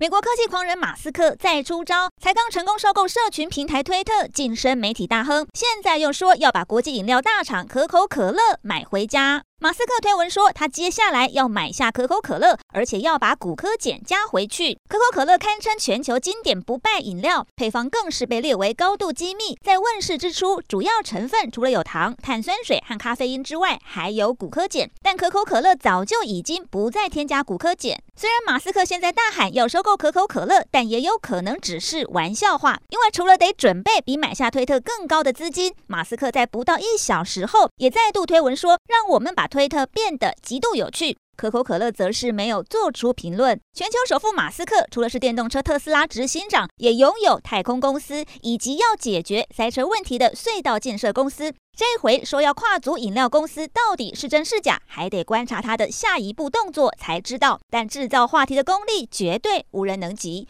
美国科技狂人马斯克再出招，才刚成功收购社群平台推特，晋升媒体大亨，现在又说要把国际饮料大厂可口可乐买回家。马斯克推文说，他接下来要买下可口可乐，而且要把古柯碱加回去。可口可乐堪称全球经典不败饮料，配方更是被列为高度机密。在问世之初，主要成分除了有糖、碳酸水和咖啡因之外，还有古柯碱。但可口可乐早就已经不再添加古柯碱。虽然马斯克现在大喊要收购可口可乐，但也有可能只是玩笑话，因为除了得准备比买下推特更高的资金，马斯克在不到一小时后也再度推文说，让我们把推特变得极度有趣，可口可乐则是没有做出评论。全球首富马斯克除了是电动车特斯拉执行长，也拥有太空公司以及要解决塞车问题的隧道建设公司。这回说要跨足饮料公司，到底是真是假，还得观察他的下一步动作才知道。但制造话题的功力绝对无人能及。